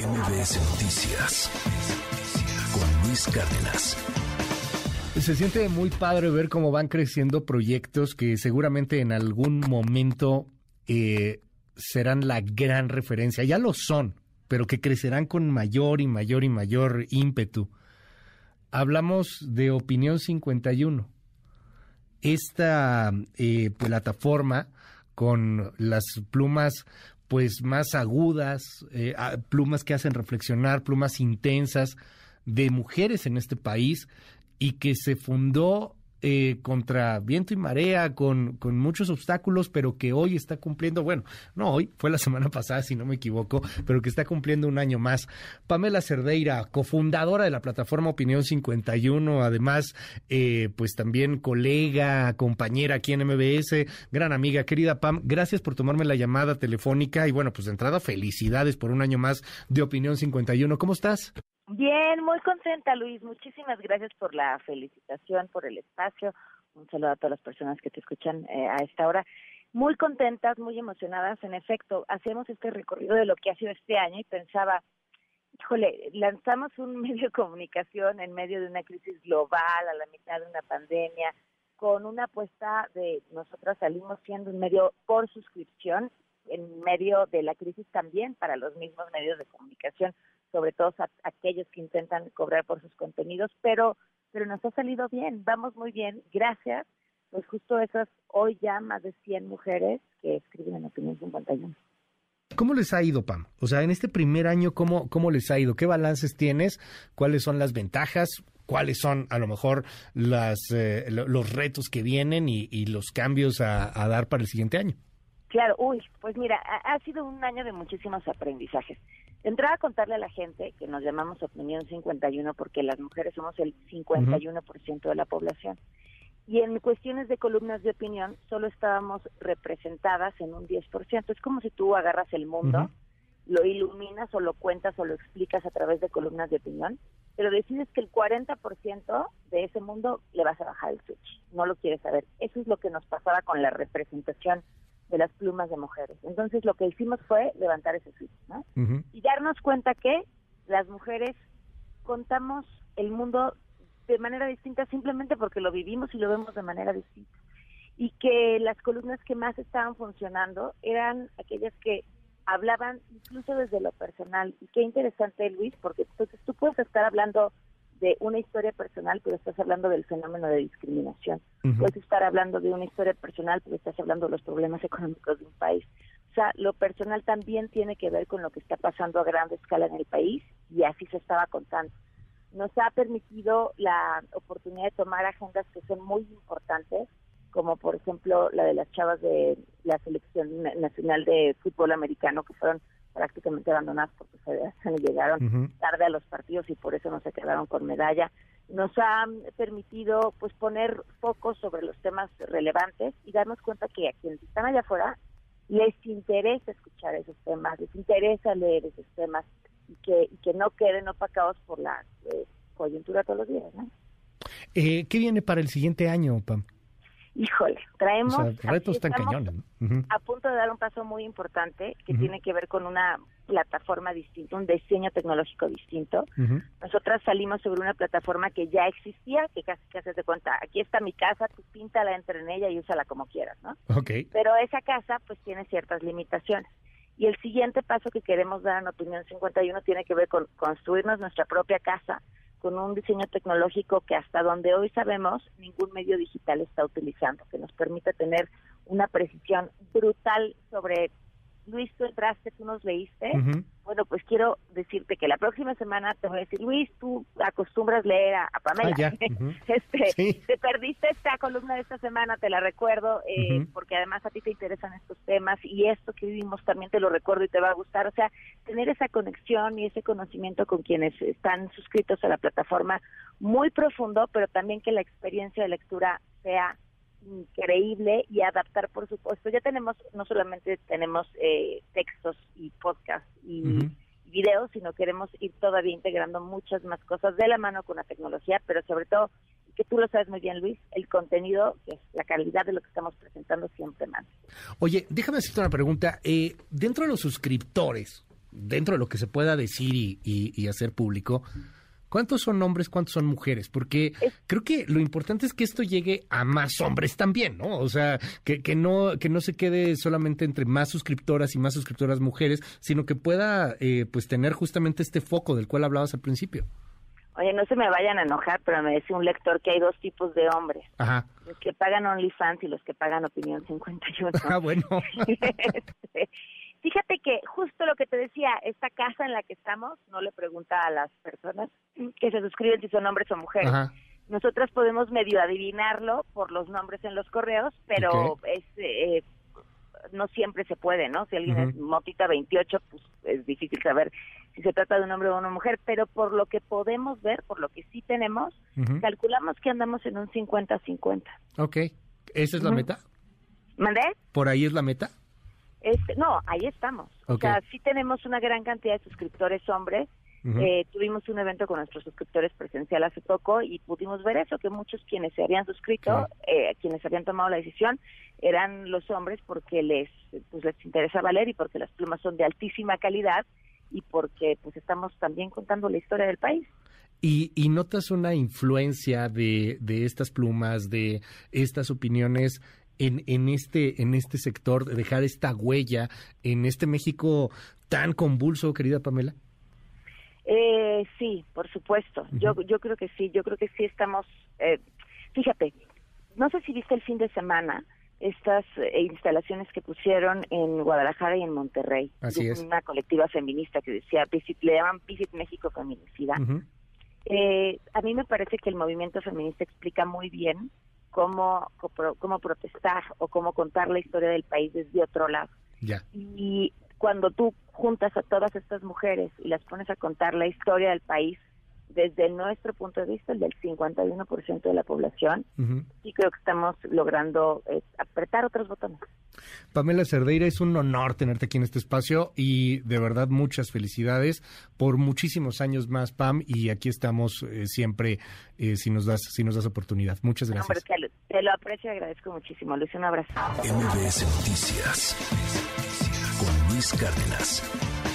MBS Noticias con Luis Cárdenas. Se siente muy padre ver cómo van creciendo proyectos que seguramente en algún momento eh, serán la gran referencia. Ya lo son, pero que crecerán con mayor y mayor y mayor ímpetu. Hablamos de Opinión 51. Esta eh, plataforma con las plumas pues más agudas, eh, plumas que hacen reflexionar, plumas intensas de mujeres en este país y que se fundó eh, contra viento y marea, con, con, muchos obstáculos, pero que hoy está cumpliendo, bueno, no hoy, fue la semana pasada, si no me equivoco, pero que está cumpliendo un año más. Pamela Cerdeira, cofundadora de la plataforma Opinión 51, además, eh, pues también colega, compañera aquí en MBS, gran amiga, querida Pam, gracias por tomarme la llamada telefónica y bueno, pues de entrada, felicidades por un año más de Opinión 51. ¿Cómo estás? Bien, muy contenta, Luis. Muchísimas gracias por la felicitación, por el espacio. Un saludo a todas las personas que te escuchan eh, a esta hora. Muy contentas, muy emocionadas. En efecto, hacemos este recorrido de lo que ha sido este año y pensaba, híjole, lanzamos un medio de comunicación en medio de una crisis global, a la mitad de una pandemia, con una apuesta de nosotras salimos siendo un medio por suscripción en medio de la crisis también para los mismos medios de comunicación sobre todo a, aquellos que intentan cobrar por sus contenidos, pero, pero nos ha salido bien, vamos muy bien, gracias. Pues justo esas, hoy ya más de 100 mujeres que escriben en Opinión 51. ¿Cómo les ha ido, Pam? O sea, en este primer año, ¿cómo, ¿cómo les ha ido? ¿Qué balances tienes? ¿Cuáles son las ventajas? ¿Cuáles son, a lo mejor, las, eh, los retos que vienen y, y los cambios a, a, dar para el siguiente año? Claro, uy, pues mira, ha, ha sido un año de muchísimos aprendizajes. Entrar a contarle a la gente que nos llamamos Opinión 51 porque las mujeres somos el 51% de la población. Y en cuestiones de columnas de opinión solo estábamos representadas en un 10%. Es como si tú agarras el mundo, lo iluminas o lo cuentas o lo explicas a través de columnas de opinión, pero decides que el 40% de ese mundo le vas a bajar el switch. No lo quieres saber. Eso es lo que nos pasaba con la representación de las plumas de mujeres. Entonces lo que hicimos fue levantar ese switch, ¿no? Y darnos cuenta que las mujeres contamos el mundo de manera distinta simplemente porque lo vivimos y lo vemos de manera distinta. Y que las columnas que más estaban funcionando eran aquellas que hablaban incluso desde lo personal. Y qué interesante, Luis, porque entonces tú puedes estar hablando de una historia personal, pero estás hablando del fenómeno de discriminación. Puedes estar hablando de una historia personal, pero estás hablando de los problemas económicos de un país. O sea, lo personal también tiene que ver con lo que está pasando a gran escala en el país y así se estaba contando. Nos ha permitido la oportunidad de tomar agendas que son muy importantes, como por ejemplo la de las chavas de la selección nacional de fútbol americano, que fueron prácticamente abandonadas porque se, llegaron tarde a los partidos y por eso no se quedaron con medalla. Nos ha permitido pues poner foco sobre los temas relevantes y darnos cuenta que a quienes están allá afuera les interesa escuchar esos temas, les interesa leer esos temas y que, y que no queden opacados por la eh, coyuntura todos los días. ¿no? Eh, ¿Qué viene para el siguiente año, Pam? Híjole, traemos... retos tan cañones. A punto de dar un paso muy importante que tiene que ver con una plataforma distinta, un diseño tecnológico distinto. Nosotras salimos sobre una plataforma que ya existía, que casi que haces de cuenta, aquí está mi casa, tú píntala, entra en ella y úsala como quieras, ¿no? Okay. Pero esa casa pues tiene ciertas limitaciones. Y el siguiente paso que queremos dar en Opinión 51 tiene que ver con construirnos nuestra propia casa, con un diseño tecnológico que hasta donde hoy sabemos ningún medio digital está utilizando, que nos permite tener una precisión brutal sobre Luis, tú entraste, tú nos leíste. Bueno, pues quiero decirte que la próxima semana te voy a decir, Luis, tú acostumbras leer a, Pamela. Ah, este, Te perdiste esta columna de esta semana, te la recuerdo, eh, porque además a ti te interesan estos temas y esto que vivimos también te lo recuerdo y te va a gustar. O sea, tener esa conexión y ese conocimiento con quienes están suscritos a la plataforma muy profundo, pero también que la experiencia de lectura sea increíble y adaptar, por supuesto. Ya tenemos, no solamente tenemos eh, textos y podcasts y videos, sino queremos ir todavía integrando muchas más cosas de la mano con la tecnología, pero sobre todo, que tú lo sabes muy bien, Luis, el contenido, que es la calidad de lo que estamos presentando siempre más. Oye, déjame hacerte una pregunta. Eh, dentro de los suscriptores, dentro de lo que se pueda decir y, hacer público, ¿Cuántos son hombres, cuántos son mujeres? Porque creo que lo importante es que esto llegue a más hombres también, ¿no? O sea, que, que no que no se quede solamente entre más suscriptoras y más suscriptoras mujeres, sino que pueda eh, pues tener justamente este foco del cual hablabas al principio. Oye, no se me vayan a enojar, pero me decía un lector que hay dos tipos de hombres. Ajá. Los que pagan OnlyFans y los que pagan Opinión 51. Ah, bueno. Fíjate que justo lo que te decía, esta casa en la que estamos no le pregunta a las personas que se suscriben si son hombres o mujeres. Ajá. Nosotras podemos medio adivinarlo por los nombres en los correos, pero es eh, no siempre se puede, ¿no? Si alguien es motita 28, pues es difícil saber si se trata de un hombre o una mujer, pero por lo que podemos ver, por lo que sí tenemos, calculamos que andamos en un 50-50. Ok, ¿esa es la meta? ¿Mandé? ¿Por ahí es la meta? Este, no, ahí estamos. O sea, sí tenemos una gran cantidad de suscriptores hombres, eh, tuvimos un evento con nuestros suscriptores presencial hace poco y pudimos ver eso, que muchos quienes se habían suscrito, eh, quienes habían tomado la decisión, eran los hombres porque les, pues, les interesaba leer y porque las plumas son de altísima calidad y porque pues estamos también contando la historia del país. Y, y notas una influencia de, de estas plumas, de estas opiniones en, en, este, en este sector, de dejar esta huella en este México tan convulso, querida Pamela? Eh, sí, por supuesto. Yo yo creo que sí. Yo creo que sí estamos. Eh, fíjate, no sé si viste el fin de semana estas eh, instalaciones que pusieron en Guadalajara y en Monterrey. Así es. Una colectiva feminista que decía, le llaman Visit México Feminicida. eh, a mí me parece que el movimiento feminista explica muy bien cómo, cómo protestar o cómo contar la historia del país desde otro lado. Y cuando tú juntas a todas estas mujeres y las pones a contar la historia del país desde nuestro punto de vista, el del 51% de la población, y creo que estamos logrando eh, apretar otros botones. Pamela Cerdeira, es un honor tenerte aquí en este espacio y de verdad muchas felicidades por muchísimos años más, Pam, y aquí estamos eh, siempre eh, si nos das si nos das oportunidad. Muchas gracias. te, lo aprecio y agradezco muchísimo. Luis, un abrazo. MBS Noticias con Luis Cárdenas.